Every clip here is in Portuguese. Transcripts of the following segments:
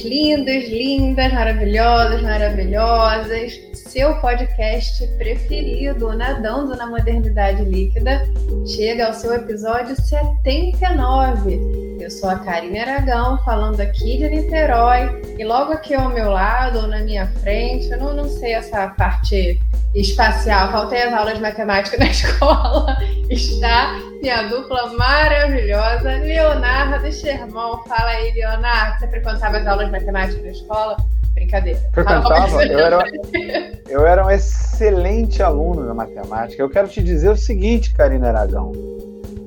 ouvintes lindos, lindas, maravilhosos, maravilhosas. Seu podcast preferido, Nadando na Modernidade Líquida, chega ao seu episódio 79. Eu sou a Karine Aragão, falando aqui de Niterói, e logo aqui ao meu lado, ou na minha frente, eu não, não sei essa parte espacial, faltei as aulas de matemática na escola, está minha dupla maravilhosa, Leonardo Sherman. Fala aí, Leonardo, você frequentava as aulas de matemática na escola? Brincadeira. Frequentava, eu era, eu era um excelente aluno na matemática. Eu quero te dizer o seguinte, Karina Aragão.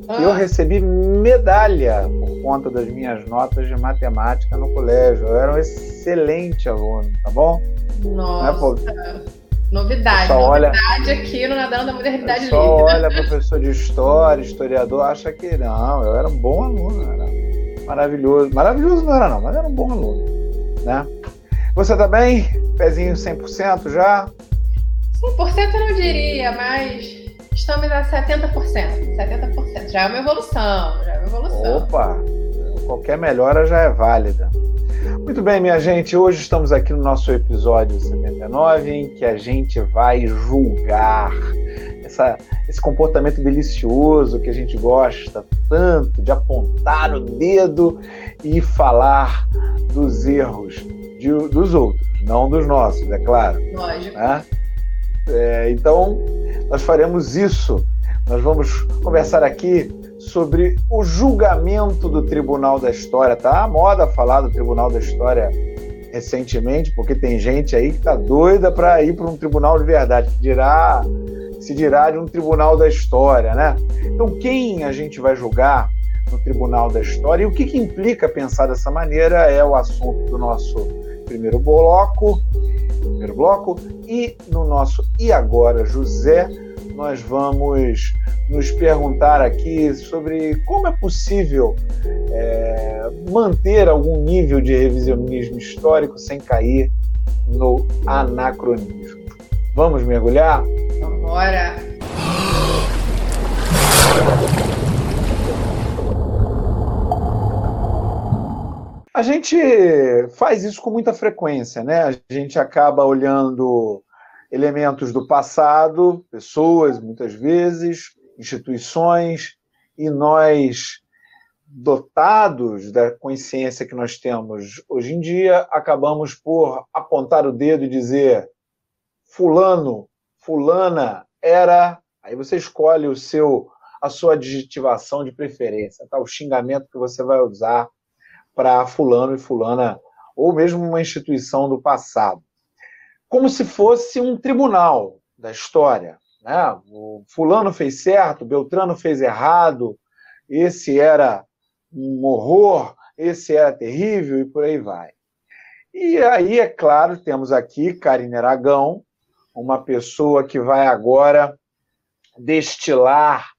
Ah. Eu recebi medalha por conta das minhas notas de matemática no colégio. Eu era um excelente aluno, tá bom? Nossa. É, Novidade, novidade olha, aqui no Nadando da Modernidade Só olha professor de história, historiador, acha que não, eu era um bom aluno, era maravilhoso. Maravilhoso não era não, mas era um bom aluno, né? Você tá bem? Pezinho 100% já? 100% eu não diria, mas estamos a 70%. 70%. Já é uma evolução, já é uma evolução. Opa, qualquer melhora já é válida. Muito bem, minha gente, hoje estamos aqui no nosso episódio 79, em que a gente vai julgar essa, esse comportamento delicioso que a gente gosta tanto de apontar o dedo e falar dos erros de, dos outros, não dos nossos, é claro. Lógico. Né? É, então, nós faremos isso. Nós vamos conversar aqui sobre o julgamento do Tribunal da História. Tá a moda falar do Tribunal da História recentemente, porque tem gente aí que tá doida para ir para um tribunal de verdade, que dirá, se dirá de um tribunal da história, né? Então, quem a gente vai julgar no Tribunal da História e o que, que implica pensar dessa maneira é o assunto do nosso primeiro bloco, primeiro bloco e no nosso e agora José nós vamos nos perguntar aqui sobre como é possível é, manter algum nível de revisionismo histórico sem cair no anacronismo. Vamos mergulhar? Bora! A gente faz isso com muita frequência, né? A gente acaba olhando elementos do passado, pessoas, muitas vezes, instituições, e nós, dotados da consciência que nós temos hoje em dia, acabamos por apontar o dedo e dizer: Fulano, Fulana era. Aí você escolhe o seu a sua adjetivação de preferência, tá? o xingamento que você vai usar para fulano e fulana, ou mesmo uma instituição do passado. Como se fosse um tribunal da história. Né? O fulano fez certo, Beltrano fez errado, esse era um horror, esse era terrível e por aí vai. E aí, é claro, temos aqui Karine Aragão, uma pessoa que vai agora destilar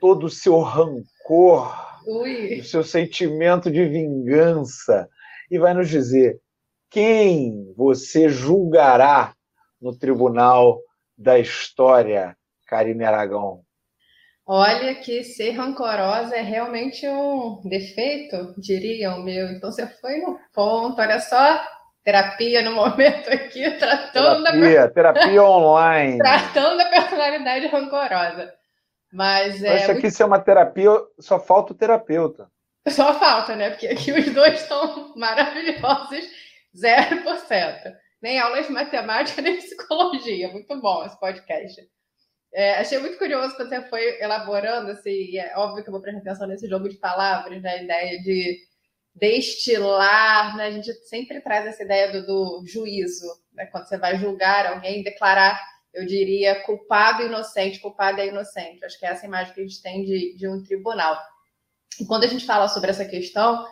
todo o seu rancor, Ui. o seu sentimento de vingança, e vai nos dizer quem você julgará no tribunal da história, Karine Aragão? Olha que ser rancorosa é realmente um defeito, diriam meu. Então você foi no ponto, olha só, terapia no momento aqui, tratando terapia, da terapia online. tratando a personalidade rancorosa. Mas é. Isso aqui muito... ser uma terapia, só falta o terapeuta. Só falta, né? Porque aqui os dois estão maravilhosos, 0% nem aulas de matemática, nem psicologia. Muito bom esse podcast. É, achei muito curioso quando você foi elaborando, assim, é óbvio que eu vou prestar atenção nesse jogo de palavras, né, a ideia de destilar, né, a gente sempre traz essa ideia do, do juízo, né, quando você vai julgar alguém, declarar, eu diria, culpado e inocente, culpado e inocente. Acho que é essa imagem que a gente tem de, de um tribunal. E quando a gente fala sobre essa questão,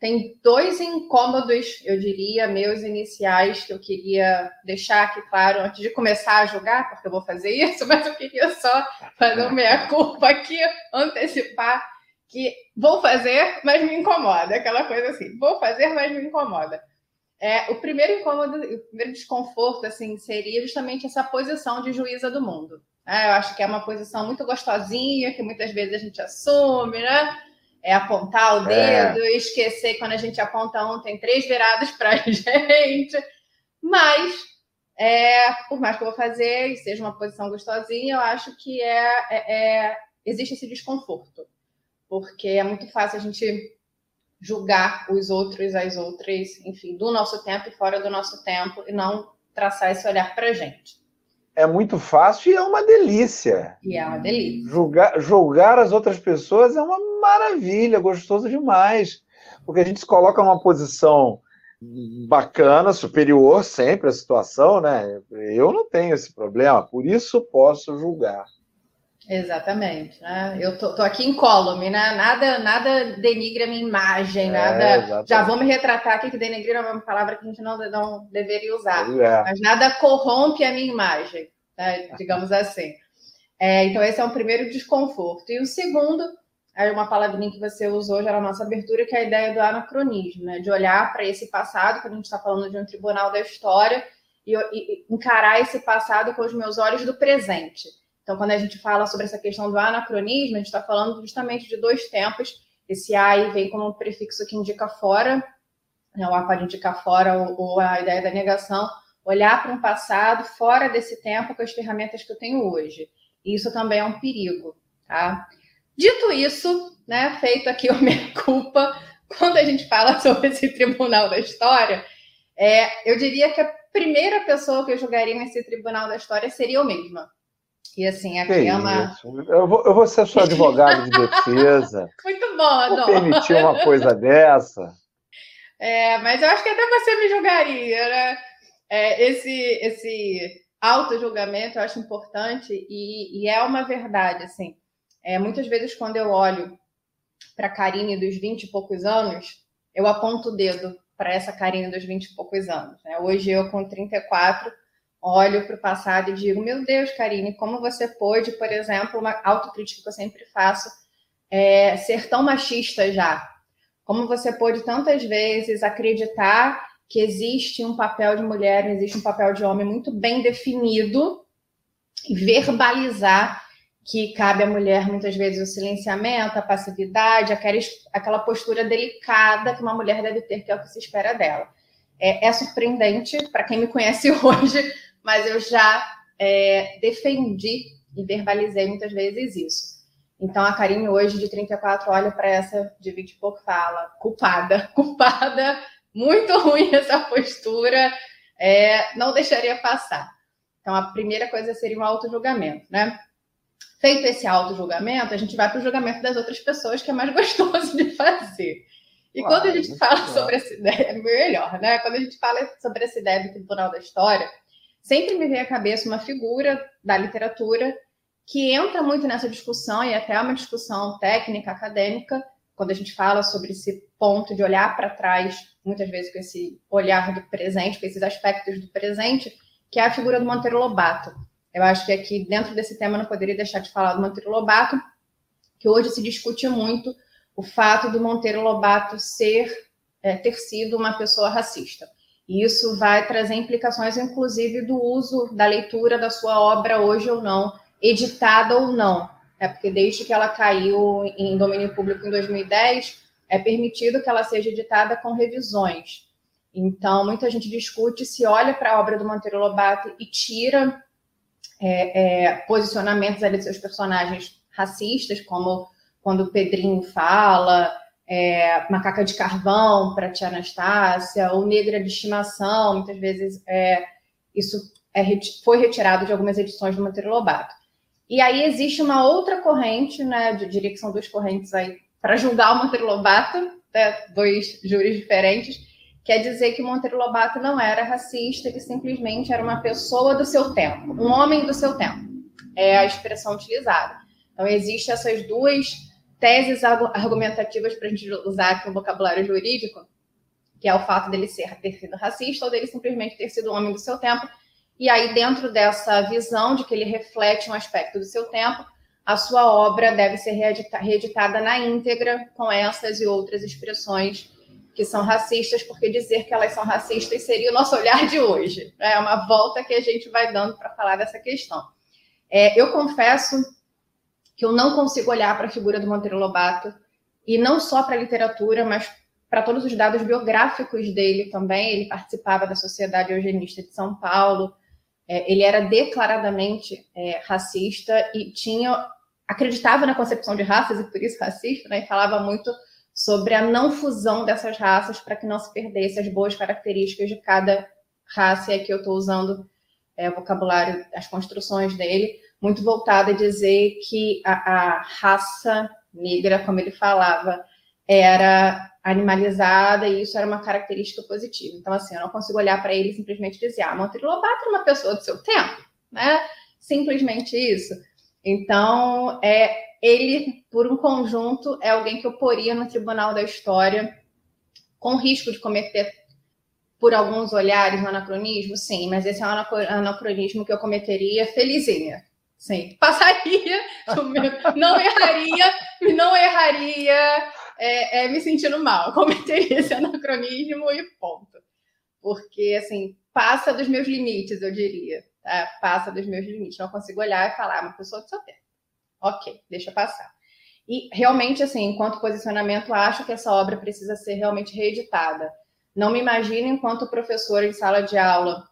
tem dois incômodos, eu diria, meus iniciais, que eu queria deixar aqui claro antes de começar a jogar, porque eu vou fazer isso, mas eu queria só fazer uma meia-culpa aqui, antecipar que vou fazer, mas me incomoda. Aquela coisa assim, vou fazer, mas me incomoda. É, o primeiro incômodo, o primeiro desconforto, assim, seria justamente essa posição de juíza do mundo. É, eu acho que é uma posição muito gostosinha, que muitas vezes a gente assume, né? É apontar o é. dedo, é. esquecer quando a gente aponta um, tem três viradas para a gente. Mas, é, por mais que eu vou fazer e seja uma posição gostosinha, eu acho que é, é, é existe esse desconforto. Porque é muito fácil a gente julgar os outros, as outras, enfim, do nosso tempo e fora do nosso tempo, e não traçar esse olhar para a gente. É muito fácil e é uma delícia. E é uma delícia. Julgar, julgar as outras pessoas é uma maravilha, gostoso demais. Porque a gente se coloca numa posição bacana, superior sempre à situação, né? Eu não tenho esse problema, por isso posso julgar. Exatamente, né? Eu tô, tô aqui em column, né? Nada, nada denigra a minha imagem, é, nada. Já vou me retratar aqui que denigrir é uma palavra que a gente não, não deveria usar, é. mas nada corrompe a minha imagem, né? digamos assim. É, então, esse é o primeiro desconforto. E o segundo, é uma palavrinha que você usou já na nossa abertura, que é a ideia do anacronismo, né? De olhar para esse passado, quando a gente está falando de um tribunal da história, e, e encarar esse passado com os meus olhos do presente. Então, quando a gente fala sobre essa questão do anacronismo, a gente está falando justamente de dois tempos. Esse aí vem como um prefixo que indica fora, né, o A pode indicar fora ou, ou a ideia da negação, olhar para um passado fora desse tempo com as ferramentas que eu tenho hoje. Isso também é um perigo, tá? Dito isso, né, feito aqui a minha culpa, quando a gente fala sobre esse tribunal da história, é, eu diria que a primeira pessoa que eu julgaria nesse tribunal da história seria eu mesma. E assim, aqui que é uma. Eu vou, eu vou ser sua advogada de defesa. Muito bom, não. permitir uma coisa dessa. É, mas eu acho que até você me julgaria, né? É, esse, esse auto-julgamento eu acho importante e, e, é uma verdade, assim. É, muitas vezes, quando eu olho para a Karine dos 20 e poucos anos, eu aponto o dedo para essa Karine dos 20 e poucos anos. Né? Hoje, eu com 34, olho para o passado e digo: Meu Deus, Karine, como você pôde, por exemplo, uma autocrítica que eu sempre faço, é, ser tão machista já? Como você pôde tantas vezes acreditar que existe um papel de mulher, existe um papel de homem muito bem definido e verbalizar que cabe à mulher muitas vezes o silenciamento, a passividade, aquela, postura delicada que uma mulher deve ter, que é o que se espera dela. É, é surpreendente para quem me conhece hoje mas eu já é, defendi e verbalizei muitas vezes isso. Então a Karine hoje de 34 olha para essa de 20 e pouco fala culpada, culpada, muito ruim essa postura, é, não deixaria passar. Então a primeira coisa seria um auto-julgamento, né? Feito esse auto-julgamento, a gente vai para o julgamento das outras pessoas, que é mais gostoso de fazer. E quando a gente fala sobre essa ideia, é melhor, né? Quando a gente fala sobre essa ideia do Tribunal da História, sempre me vem à cabeça uma figura da literatura que entra muito nessa discussão e até é uma discussão técnica, acadêmica, quando a gente fala sobre esse ponto de olhar para trás, muitas vezes com esse olhar do presente, com esses aspectos do presente, que é a figura do Monteiro Lobato. Eu acho que aqui, dentro desse tema, não poderia deixar de falar do Monteiro Lobato, que hoje se discute muito o fato do Monteiro Lobato ser, é, ter sido uma pessoa racista. Isso vai trazer implicações, inclusive, do uso da leitura da sua obra hoje ou não, editada ou não. É porque desde que ela caiu em domínio público em 2010, é permitido que ela seja editada com revisões. Então, muita gente discute se olha para a obra do Monteiro Lobato e tira é, é, posicionamentos ali de seus personagens racistas, como quando o Pedrinho fala, é, macaca de carvão para tia Anastácia, ou negra de estimação, muitas vezes é, isso é, foi retirado de algumas edições do Monteiro Lobato. E aí existe uma outra corrente, né, eu diria que são duas correntes aí, para julgar o Monteiro Lobato, né, dois júris diferentes, quer dizer que Monteiro Lobato não era racista, que simplesmente era uma pessoa do seu tempo, um homem do seu tempo. É a expressão utilizada. Então, existem essas duas teses argumentativas para a gente usar aqui um vocabulário jurídico, que é o fato dele ser, ter sido racista ou dele simplesmente ter sido homem do seu tempo. E aí, dentro dessa visão de que ele reflete um aspecto do seu tempo, a sua obra deve ser reeditada na íntegra com essas e outras expressões que são racistas, porque dizer que elas são racistas seria o nosso olhar de hoje. Né? É uma volta que a gente vai dando para falar dessa questão. É, eu confesso que eu não consigo olhar para a figura do Monteiro Lobato e não só para a literatura, mas para todos os dados biográficos dele também. Ele participava da Sociedade Eugenista de São Paulo, é, ele era declaradamente é, racista e tinha acreditava na concepção de raças e por isso racista, né, e falava muito sobre a não fusão dessas raças para que não se perdesse as boas características de cada raça, e aqui eu estou usando é, o vocabulário, as construções dele, muito voltado a dizer que a, a raça negra, como ele falava, era animalizada e isso era uma característica positiva. Então, assim, eu não consigo olhar para ele e simplesmente dizer, ah, Monteiro Lobato era uma pessoa do seu tempo, né? Simplesmente isso. Então, é ele, por um conjunto, é alguém que eu poria no tribunal da história com risco de cometer, por alguns olhares, um anacronismo, sim, mas esse é um anacronismo que eu cometeria felizinha. Sim, passaria, não erraria, não erraria é, é, me sentindo mal, cometeria esse anacronismo e ponto. Porque, assim, passa dos meus limites, eu diria. Tá? Passa dos meus limites. Não consigo olhar e falar, uma pessoa do seu tempo. Ok, deixa passar. E realmente, assim, enquanto posicionamento, acho que essa obra precisa ser realmente reeditada. Não me imagino enquanto professora em sala de aula,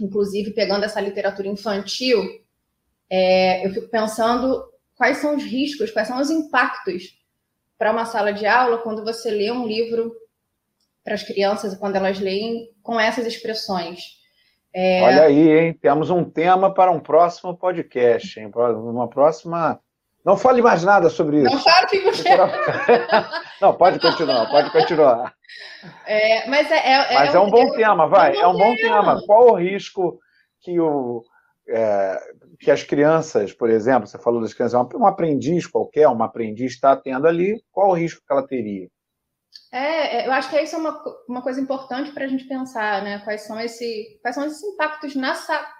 inclusive pegando essa literatura infantil, é, eu fico pensando quais são os riscos, quais são os impactos para uma sala de aula quando você lê um livro para as crianças, quando elas leem com essas expressões. É... Olha aí, hein? Temos um tema para um próximo podcast, hein? Uma próxima. Não fale mais nada sobre isso. Não fale que você. Não, pode continuar, pode continuar. É, mas é, é, mas é, é um, bom tema, vai. É um bom tema. Qual o risco que o, é, que as crianças, por exemplo, você falou das crianças, um aprendiz qualquer, uma aprendiz está tendo ali, qual o risco que ela teria? É, é eu acho que isso é uma, uma coisa importante para a gente pensar, né? Quais são, esse, quais são esses impactos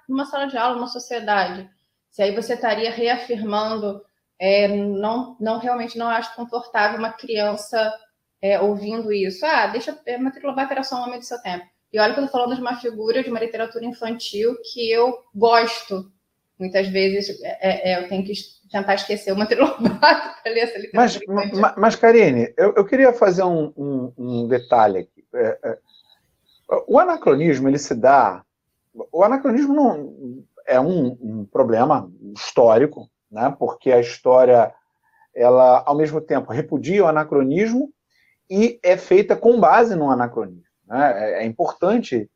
numa sala de aula, numa sociedade? Se aí você estaria reafirmando, é, não, não realmente não acho confortável uma criança é, ouvindo isso. Ah, deixa a matrícula vai era só um homem do seu tempo. E olha que eu estou falando de uma figura de uma literatura infantil que eu gosto. Muitas vezes é, é, eu tenho que tentar esquecer uma trilobata para ler essa literatura. Mas, mas, mas Karine, eu, eu, queria fazer um, um, um detalhe aqui. É, é, o anacronismo, ele se dá. O anacronismo não é um, um problema histórico, né? porque a história, ela, ao mesmo tempo, repudia o anacronismo e é feita com base no anacronismo. Né? É, é importante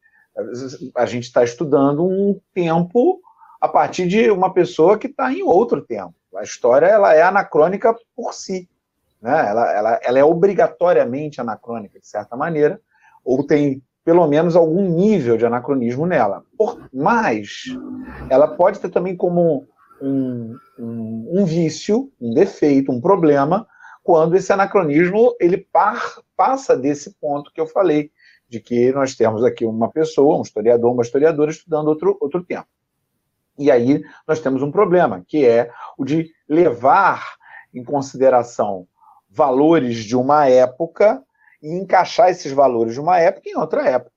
a gente estar tá estudando um tempo a partir de uma pessoa que está em outro tempo. A história ela é anacrônica por si. Né? Ela, ela, ela é obrigatoriamente anacrônica, de certa maneira, ou tem pelo menos algum nível de anacronismo nela. Por, mas ela pode ter também como um, um, um, vício, um defeito, um problema, quando esse anacronismo ele par, passa desse ponto que eu falei, de que nós temos aqui uma pessoa, um historiador, uma historiadora estudando outro, outro tempo. E aí nós temos um problema, que é o de levar em consideração valores de uma época e encaixar esses valores de uma época em outra época.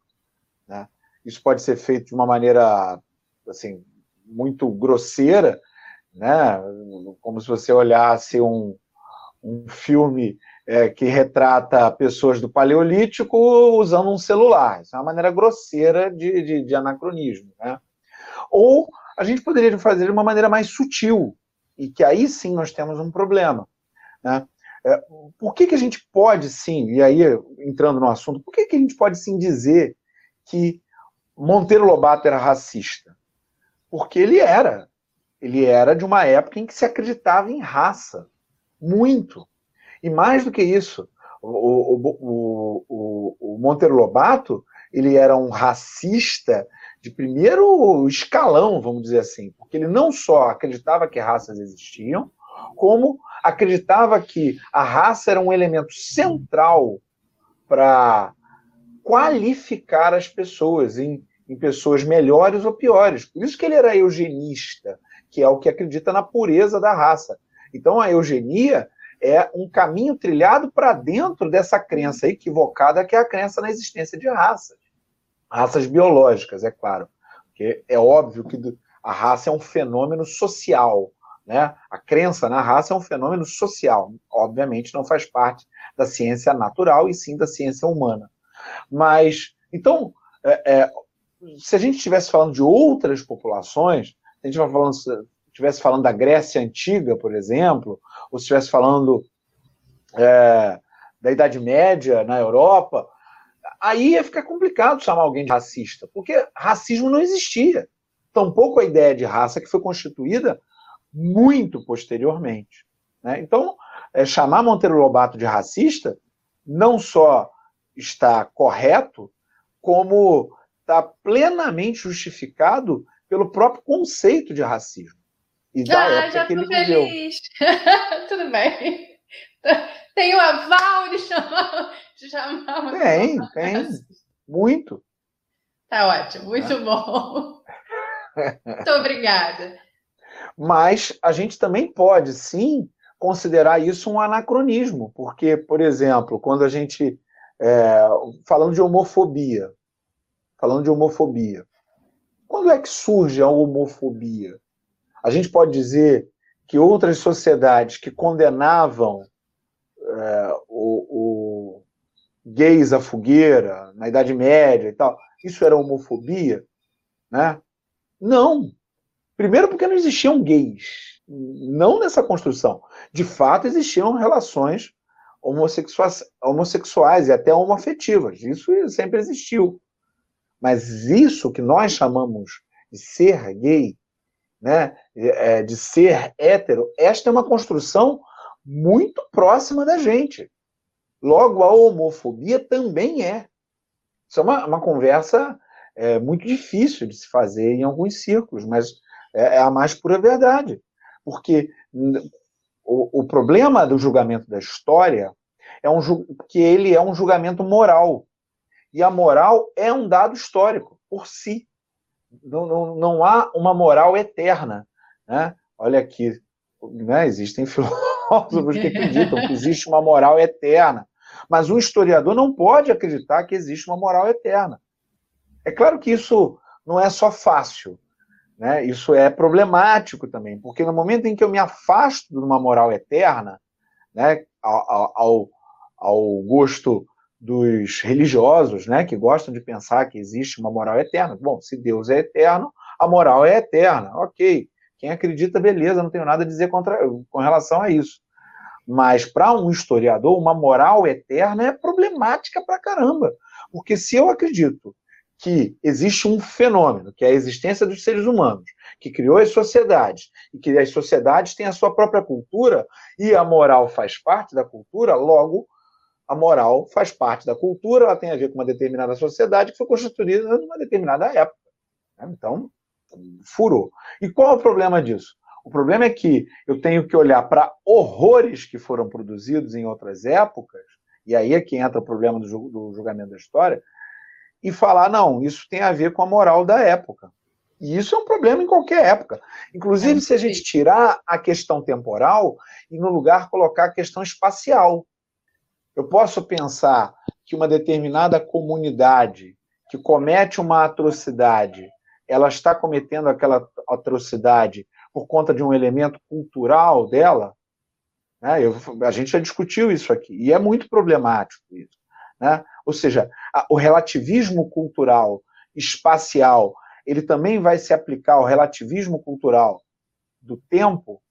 Né? Isso pode ser feito de uma maneira assim muito grosseira, né? como se você olhasse um, um filme é, que retrata pessoas do Paleolítico usando um celular. Isso é uma maneira grosseira de, de, de anacronismo. Né? Ou a gente poderia fazer de uma maneira mais sutil, e que aí sim nós temos um problema. Né? É, por que, que a gente pode sim, e aí entrando no assunto, por que, que a gente pode sim dizer que Monteiro Lobato era racista? Porque ele era. Ele era de uma época em que se acreditava em raça. Muito. E mais do que isso, o, o, o, o Monteiro Lobato ele era um racista de primeiro escalão, vamos dizer assim, porque ele não só acreditava que raças existiam, como acreditava que a raça era um elemento central para qualificar as pessoas em, em pessoas melhores ou piores. Por isso que ele era eugenista, que é o que acredita na pureza da raça. Então a eugenia é um caminho trilhado para dentro dessa crença equivocada que é a crença na existência de raças. Raças biológicas, é claro. Porque é óbvio que a raça é um fenômeno social, Né? A crença na raça é um fenômeno social, obviamente não faz parte da ciência natural e sim da ciência humana. Mas, então, é, é, se a gente estivesse falando de outras populações, se a gente estivesse falando da Grécia Antiga, por exemplo, ou se estivesse falando é, da Idade Média na Europa, aí ia ficar complicado chamar alguém de racista, porque racismo não existia. Tampouco a ideia de raça que foi constituída muito posteriormente. Né? Então, é, chamar Monteiro Lobato de racista não só está correto, como está plenamente justificado pelo próprio conceito de racismo. E da ah, época já que ele feliz. Tudo bem. Tem o aval de chamar. De chamar tem, tem. Muito. Tá ótimo, muito é. bom. Muito obrigada. Mas a gente também pode, sim, considerar isso um anacronismo, porque, por exemplo, quando a gente. É, falando de homofobia, falando de homofobia, quando é que surge a homofobia? A gente pode dizer que outras sociedades que condenavam é, o, o gays à fogueira na Idade Média e tal, isso era homofobia? Né? Não. Primeiro porque não existiam gays. Não nessa construção. De fato, existiam relações homossexuais, homossexuais e até homoafetivas. Isso sempre existiu. Mas isso que nós chamamos de ser gay, né, é, de ser hétero, esta é uma construção muito próxima da gente. Logo, a homofobia também é. Isso é uma, uma conversa é, muito difícil de se fazer em alguns círculos, mas é, é a mais pura verdade. Porque o, o, problema do julgamento da história é um, que ele é um julgamento moral. E a moral é um dado histórico, por si. Não, não, não há uma moral eterna. Né? Olha aqui, né? existem filósofos que acreditam que existe uma moral eterna. Mas um historiador não pode acreditar que existe uma moral eterna. É claro que isso não é só fácil, né? isso é problemático também, porque no momento em que eu me afasto de uma moral eterna, né, ao, ao, ao gosto dos religiosos, né, que gostam de pensar que existe uma moral eterna. Bom, se Deus é eterno, a moral é eterna, ok. Quem acredita, beleza, não tenho nada a dizer contra, com relação a isso. Mas para um historiador, uma moral eterna é problemática para caramba. Porque se eu acredito que existe um fenômeno, que é a existência dos seres humanos, que criou as sociedades, e que as sociedades têm a sua própria cultura, e a moral faz parte da cultura, logo a moral faz parte da cultura, ela tem a ver com uma determinada sociedade que foi constituída numa determinada época. Né? Então, furou. E qual é o problema disso? O problema é que eu tenho que olhar para horrores que foram produzidos em outras épocas, e aí é que entra o problema do julgamento da história, e falar, não, isso tem a ver com a moral da época. E isso é um problema em qualquer época. Inclusive, se a gente tirar a questão temporal e no lugar colocar a questão espacial. Eu posso pensar que uma determinada comunidade que comete uma atrocidade, ela está cometendo aquela atrocidade por conta de um elemento cultural dela, né? Eu, a gente já discutiu isso aqui, e é muito problemático isso. Né? Ou seja, a, o relativismo cultural espacial, ele também vai se aplicar ao relativismo cultural do tempo?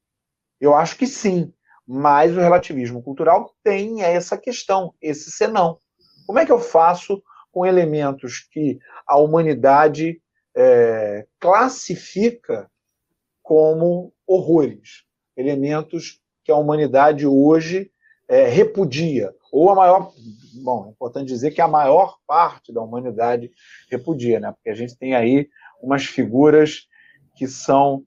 Eu acho que sim. Mas o relativismo cultural tem essa questão, esse senão. Como é que eu faço com elementos que a humanidade é, classifica como horrores? Elementos que a humanidade hoje é, repudia, ou a maior. Bom, é importante dizer que a maior parte da humanidade repudia, né? porque a gente tem aí umas figuras que são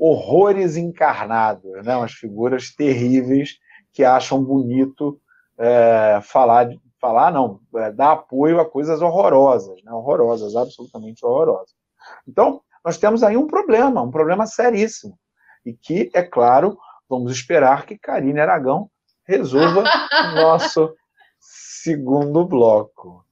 horrores encarnados, né? umas figuras terríveis que acham bonito é, falar, falar não, é, dar apoio a coisas horrorosas, né? horrorosas, absolutamente horrorosas. Então, nós temos aí um problema, um problema seríssimo, e que, é claro, vamos esperar que Karine Aragão resolva o nosso segundo bloco.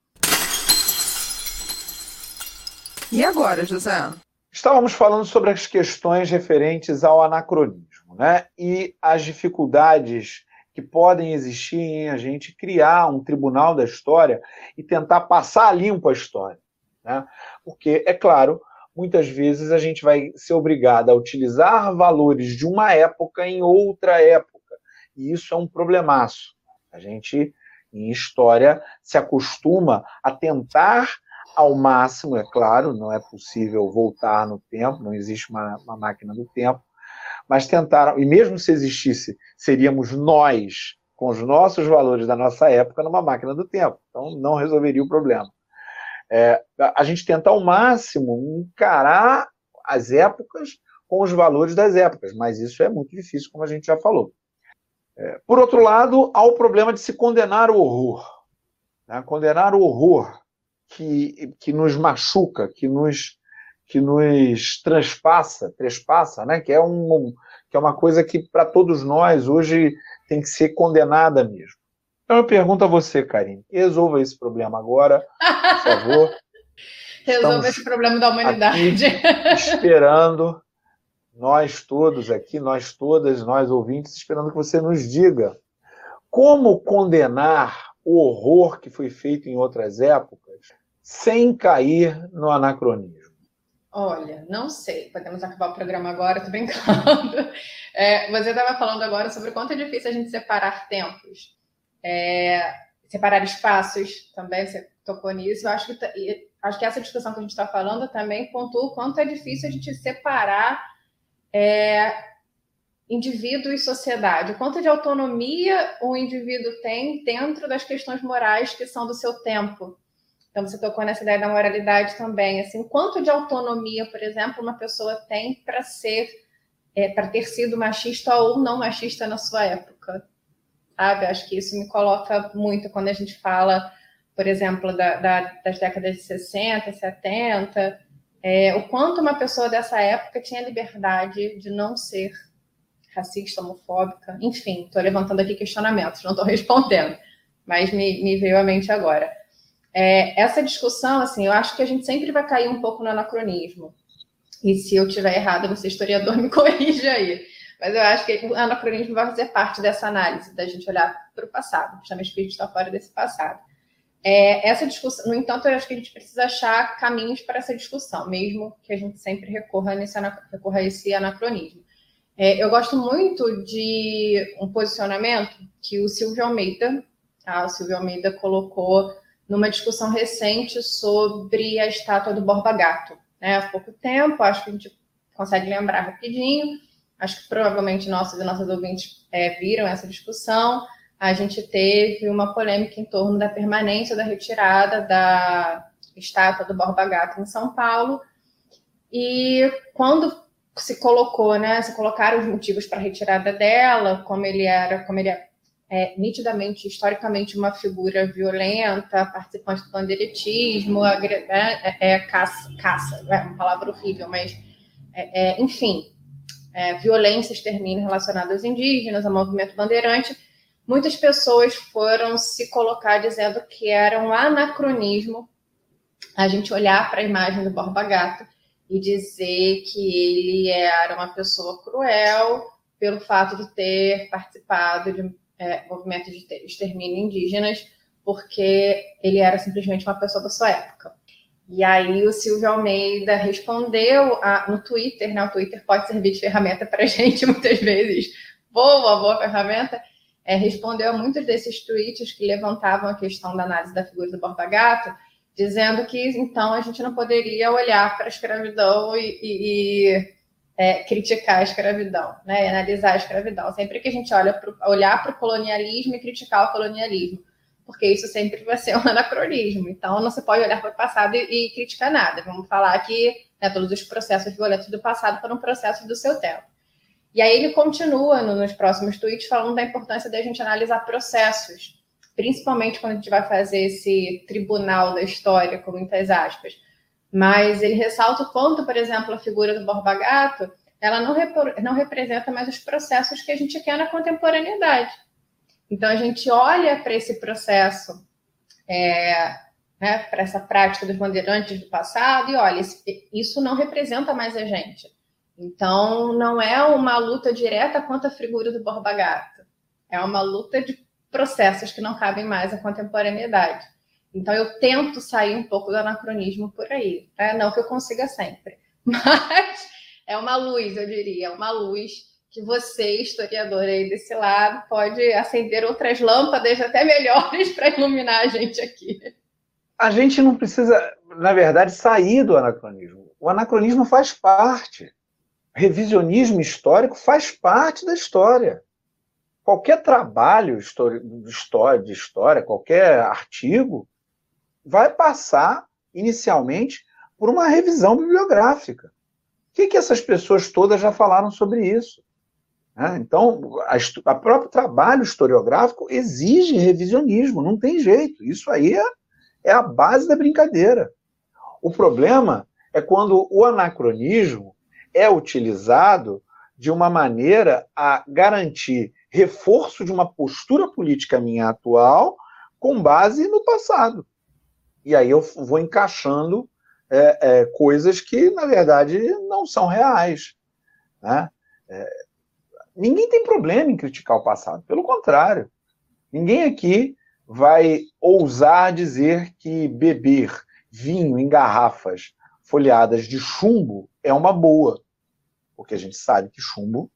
E agora, José? Estávamos falando sobre as questões referentes ao anacronismo. né? E as dificuldades que podem existir em a gente criar um tribunal da história e tentar passar limpo a história. Né? Porque, é claro, muitas vezes a gente vai ser obrigado a utilizar valores de uma época em outra época. E isso é um problemaço. A gente, em história, se acostuma a tentar ao máximo, é claro, não é possível voltar no tempo, não existe uma, uma máquina do tempo, mas tentaram, e mesmo se existisse, seríamos nós, com os nossos valores da nossa época, numa máquina do tempo. Então, não resolveria o problema. É, a gente tenta ao máximo encarar as épocas com os valores das épocas, mas isso é muito difícil, como a gente já falou. É, por outro lado, há o problema de se condenar o horror. Né? Condenar o horror que, que nos machuca, que nos, que nos transpassa, trespassa, né? que, é um, que é uma coisa que para todos nós hoje tem que ser condenada mesmo. Então eu pergunto a você, Karine, resolva esse problema agora, por favor. resolva esse problema da humanidade. esperando, nós todos aqui, nós todas, nós ouvintes, esperando que você nos diga como condenar o horror que foi feito em outras épocas sem cair no anacronismo. Olha, não sei. Podemos acabar o programa agora, tô brincando. É, você estava falando agora sobre o quanto é difícil a gente separar tempos, é, separar espaços também, você tocou nisso. Eu acho que, acho que essa discussão que a gente está falando também pontua o quanto é difícil a gente separar é, indivíduo e sociedade. O quanto de autonomia o indivíduo tem dentro das questões morais que são do seu tempo. Então, você tocou nessa ideia da moralidade também. Assim, quanto de autonomia, por exemplo, uma pessoa tem para ser, é, para ter sido machista ou não machista na sua época? Sabe? Acho que isso me coloca muito quando a gente fala, por exemplo, da, da, das décadas de 60, 70, é, o quanto uma pessoa dessa época tinha liberdade de não ser racista, homofóbica, enfim, estou levantando aqui questionamentos, não estou respondendo, mas me, me veio à mente agora. É, essa discussão, assim, eu acho que a gente sempre vai cair um pouco no anacronismo. E se eu tiver errado, você, historiador, me corrija aí. Mas eu acho que o anacronismo vai fazer parte dessa análise, da gente olhar para o passado, justamente porque a gente está fora desse passado. É, essa discussão, no entanto, eu acho que a gente precisa achar caminhos para essa discussão, mesmo que a gente sempre recorra, nesse, recorra a esse anacronismo. É, eu gosto muito de um posicionamento que o Silvio Almeida, tá? o Silvio Almeida colocou numa discussão recente sobre a estátua do Borba Gato. Né? Há pouco tempo, acho que a gente consegue lembrar rapidinho, acho que provavelmente nossos e nossas ouvintes é, viram essa discussão. A gente teve uma polêmica em torno da permanência da retirada da estátua do Borba Gato em São Paulo. E quando se colocou, né, se colocaram os motivos para a retirada dela, como ele era, como ele é é, nitidamente, historicamente, uma figura violenta, participante do bandeiretismo, é, é, é caça, caça, é uma palavra horrível, mas, é, é enfim, é, violência, extermínio relacionado aos indígenas, ao movimento bandeirante, muitas pessoas foram se colocar dizendo que era um anacronismo a gente olhar para a imagem do Borba Gato e dizer que ele era uma pessoa cruel pelo fato de ter participado de é, movimento de extermínio indígenas, porque ele era simplesmente uma pessoa da sua época. E aí o Silvio Almeida respondeu a, no Twitter, né? O Twitter pode servir de ferramenta para a gente muitas vezes. Boa, boa ferramenta. É, respondeu a muitos desses tweets que levantavam a questão da análise da figura do Borba Gato, dizendo que então a gente não poderia olhar para a escravidão e, e, e é, criticar a escravidão, né, analisar a escravidão. Sempre que a gente olha pro, olhar para o colonialismo e criticar o colonialismo, porque isso sempre vai ser um anacronismo. Então, não se pode olhar para o passado e, e, criticar nada. Vamos falar que né, todos os processos violentos do passado foram processos do seu tempo. E aí ele continua no, nos próximos tweets falando da importância da gente analisar processos, principalmente quando a gente vai fazer esse tribunal da história, com muitas aspas mas ele ressalta o quanto, por exemplo, a figura do Borba Gato, ela não, não representa mais os processos que a gente quer na contemporaneidade. Então, a gente olha para esse processo, é, né, para essa prática dos bandeirantes do passado, e olha, isso não representa mais a gente. Então, não é uma luta direta contra a figura do Borba Gato. É uma luta de processos que não cabem mais à contemporaneidade. Então, eu tento sair um pouco do anacronismo por aí. Né? Não que eu consiga sempre, mas é uma luz, eu diria, é uma luz que você, historiador aí desse lado, pode acender outras lâmpadas até melhores para iluminar a gente aqui. A gente não precisa, na verdade, sair do anacronismo. O anacronismo faz parte. Revisionismo histórico faz parte da história. Qualquer trabalho de história, qualquer artigo, vai passar inicialmente por uma revisão bibliográfica. O que, que essas pessoas todas já falaram sobre isso? Né? Então, a próprio trabalho historiográfico exige revisionismo, não tem jeito. Isso aí é, é a base da brincadeira. O problema é quando o anacronismo é utilizado de uma maneira a garantir reforço de uma postura política minha atual com base no passado. E aí eu vou encaixando é, é, coisas que, na verdade, não são reais. Né? É, ninguém tem problema em criticar o passado, pelo contrário. Ninguém aqui vai ousar dizer que beber vinho em garrafas folheadas de chumbo é uma boa, porque a gente sabe que chumbo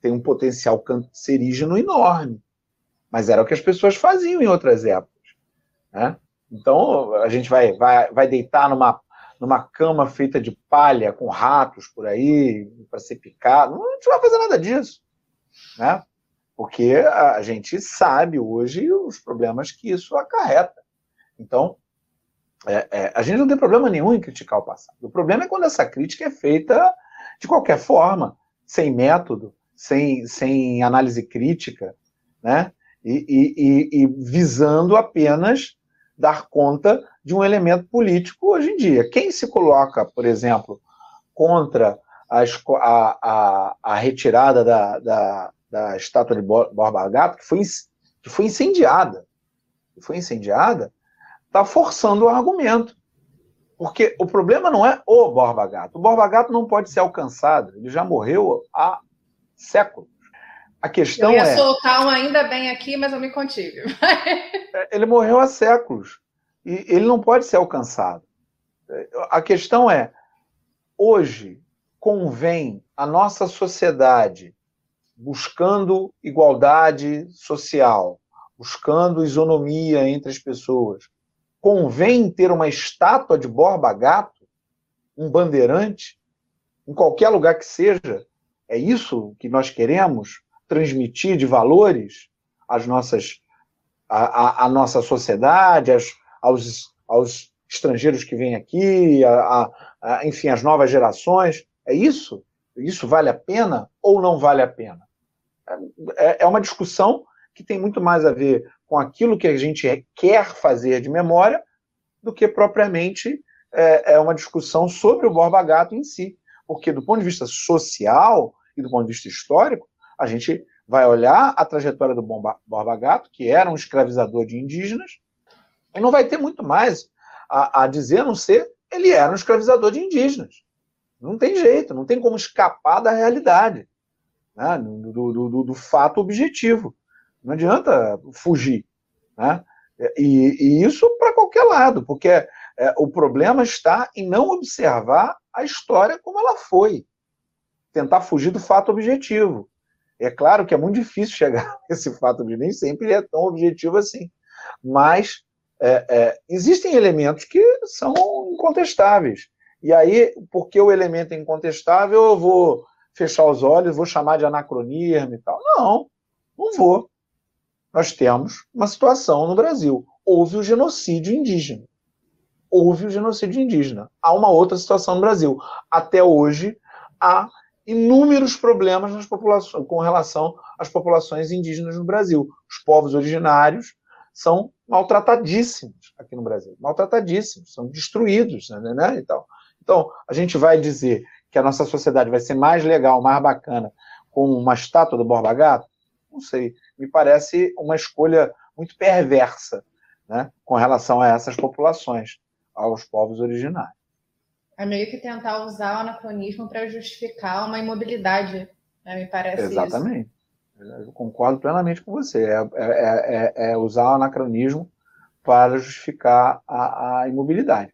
tem um potencial cancerígeno enorme. Mas era o que as pessoas faziam em outras épocas. Né? Então, a gente vai, vai, vai deitar numa, numa cama feita de palha, com ratos por aí, para ser picado. Não, a gente não vai fazer nada disso. Né? Porque a gente sabe hoje os problemas que isso acarreta. Então, é, é, a gente não tem problema nenhum em criticar o passado. O problema é quando essa crítica é feita de qualquer forma, sem método, sem, sem análise crítica, né? E, e, e, visando apenas dar conta de um elemento político hoje em dia. Quem se coloca, por exemplo, contra a, a, a retirada da, da, da, estátua de Borba Gato, que foi, que foi incendiada, que foi incendiada, está forçando o argumento. Porque o problema não é o Borba Gato. O Borba Gato não pode ser alcançado. Ele já morreu há séculos. A questão eu ia é. soltar um ainda bem aqui, mas eu me contive. É, ele morreu há séculos. E ele não pode ser alcançado. A questão é: hoje convém a nossa sociedade buscando igualdade social, buscando isonomia entre as pessoas, convém ter uma estátua de Borba Gato, um bandeirante, em qualquer lugar que seja? É isso que nós queremos transmitir de valores às nossas, à, à, nossa sociedade, às, aos, aos estrangeiros que vêm aqui, a, a, enfim, às novas gerações? É isso? Isso vale a pena ou não vale a pena? É, é uma discussão que tem muito mais a ver com aquilo que a gente quer fazer de memória do que propriamente é, é uma discussão sobre o Borba Gato em si. Porque, do ponto de vista social e do ponto de vista histórico, a gente vai olhar a trajetória do Borba Gato, que era um escravizador de indígenas, não vai ter muito mais a, a dizer, a não ser ele era um escravizador de indígenas. Não tem jeito, não tem como escapar da realidade, né? do, do, do, do fato objetivo. Não adianta fugir. Né? E, e isso para qualquer lado, porque é, o problema está em não observar a história como ela foi. Tentar fugir do fato objetivo. É claro que é muito difícil chegar nesse fato objetivo, nem sempre é tão objetivo assim. Mas é, é, existem elementos que são incontestáveis. E aí, porque o elemento é incontestável, eu vou fechar os olhos, vou chamar de anacronismo e tal. Não, não vou nós temos uma situação no Brasil. Houve o genocídio indígena. Houve o genocídio indígena. Há uma outra situação no Brasil. Até hoje, há inúmeros problemas nas populações, com relação às populações indígenas no Brasil. Os povos originários são maltratadíssimos aqui no Brasil. Maltratadíssimos, são destruídos. Né, né, então, então, a gente vai dizer que a nossa sociedade vai ser mais legal, mais bacana, com uma estátua do Borba Gato? Não sei me parece uma escolha muito perversa né, com relação a essas populações, aos povos originários. É meio que tentar usar o anacronismo para justificar uma imobilidade, né? me parece Exatamente. Isso. Eu concordo plenamente com você. É, é, é, é usar o anacronismo para justificar a, a imobilidade.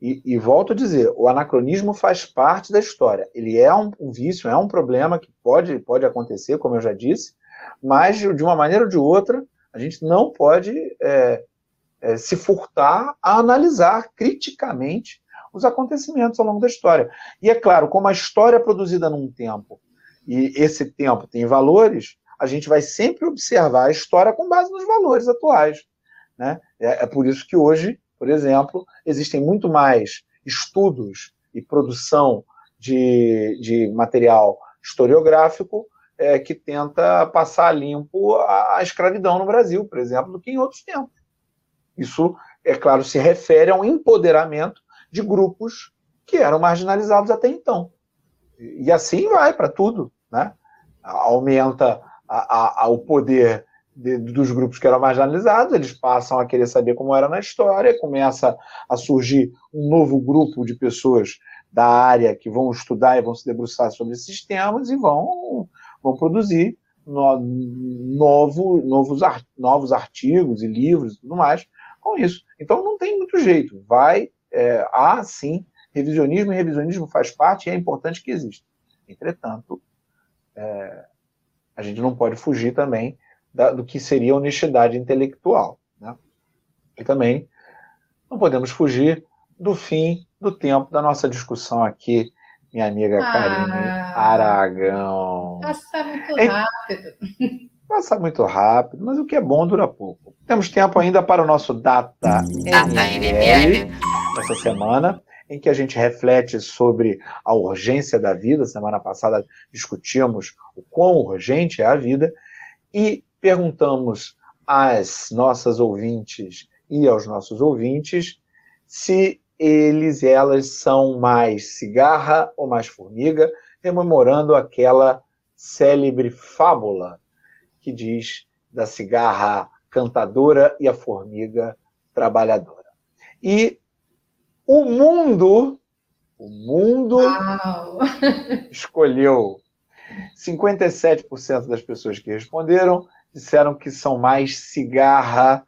E, e, volto a dizer, o anacronismo faz parte da história. Ele é um, um, vício, é um problema que pode, pode acontecer, como eu já disse, mas de uma maneira ou de outra, a gente não pode é, é, se furtar a analisar criticamente os acontecimentos ao longo da história. E é claro, como a história é produzida num tempo, e esse tempo tem valores, a gente vai sempre observar a história com base nos valores atuais. Né? É, é por isso que hoje, por exemplo, existem muito mais estudos e produção de, de material historiográfico é, que tenta passar limpo a, a, escravidão no Brasil, por exemplo, do que em outros tempos. Isso, é claro, se refere a um empoderamento de grupos que eram marginalizados até então. E assim vai para tudo. Né? Aumenta a, a, o poder de, dos grupos que eram marginalizados, eles passam a querer saber como era na história, começa a surgir um novo grupo de pessoas da área que vão estudar e vão se debruçar sobre esses temas e vão, vão produzir no, novo, novos, novos artigos e livros e tudo mais com isso. Então não tem muito jeito. Vai, é, há sim revisionismo, e revisionismo faz parte e é importante que exista. Entretanto, é, a gente não pode fugir também da, do que seria honestidade intelectual. Né? E também não podemos fugir do fim do tempo da nossa discussão aqui, minha amiga ah, Karine Aragão. Passa muito rápido. Passa muito rápido, mas o que é bom dura pouco. Temos tempo ainda para o nosso Data NML essa semana, em que a gente reflete sobre a urgência da vida. Semana passada discutimos o quão urgente é a vida e perguntamos às nossas ouvintes e aos nossos ouvintes se eles e elas são mais cigarra ou mais formiga, rememorando aquela célebre fábula que diz da cigarra cantadora e a formiga trabalhadora. E o mundo, o mundo Uau. escolheu 57% das pessoas que responderam disseram que são mais cigarra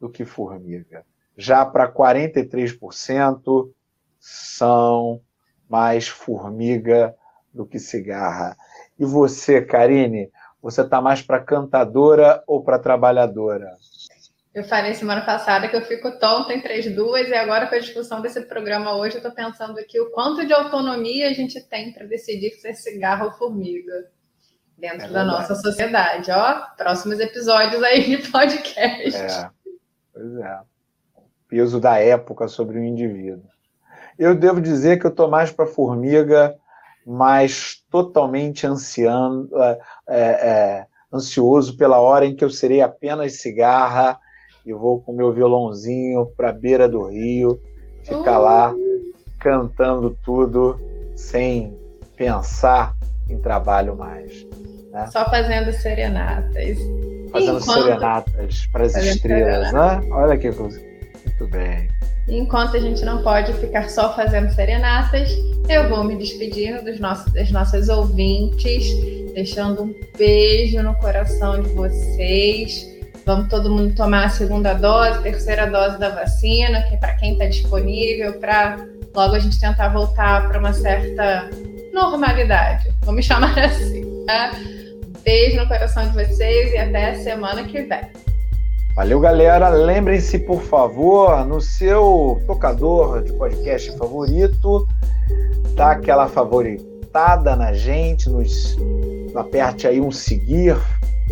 do que formiga. Já para 43% são mais formiga do que cigarra. E você, Karine, você está mais para cantadora ou para trabalhadora? Eu falei semana passada que eu fico tonta entre as duas, e agora com a discussão desse programa hoje, eu estou pensando aqui o quanto de autonomia a gente tem para decidir se é cigarro ou formiga dentro é da nossa sociedade. Ó, próximos episódios aí de podcast. É, pois é. O peso da época sobre o indivíduo. Eu devo dizer que eu estou mais para formiga, mas totalmente ansiando, é, é, ansioso pela hora em que eu serei apenas cigarra e vou com meu violãozinho para a beira do rio, ficar uh. lá cantando tudo sem pensar em trabalho mais. Né? Só fazendo serenatas. Fazendo Enquanto... serenatas para as estrelas, né? Olha que coisa. Muito bem. Enquanto a gente não pode ficar só fazendo serenatas, eu vou me despedir dos nossos, das nossas ouvintes, deixando um beijo no coração de vocês. Vamos todo mundo tomar a segunda dose, terceira dose da vacina, que é para quem está disponível, para logo a gente tentar voltar para uma certa normalidade. Vamos chamar assim. Tá? Beijo no coração de vocês e até semana que vem. Valeu, galera. Lembrem-se, por favor, no seu tocador de podcast favorito, dá aquela favoritada na gente, nos aperte aí um seguir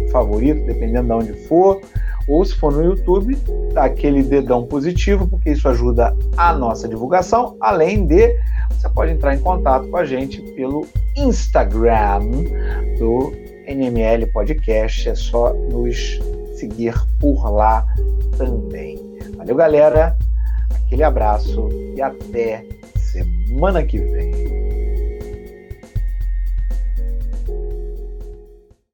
favorito, dependendo de onde for. Ou se for no YouTube, dá aquele dedão positivo, porque isso ajuda a nossa divulgação. Além de, você pode entrar em contato com a gente pelo Instagram do NML Podcast, é só nos seguir por lá também. Valeu, galera. Aquele abraço e até semana que vem.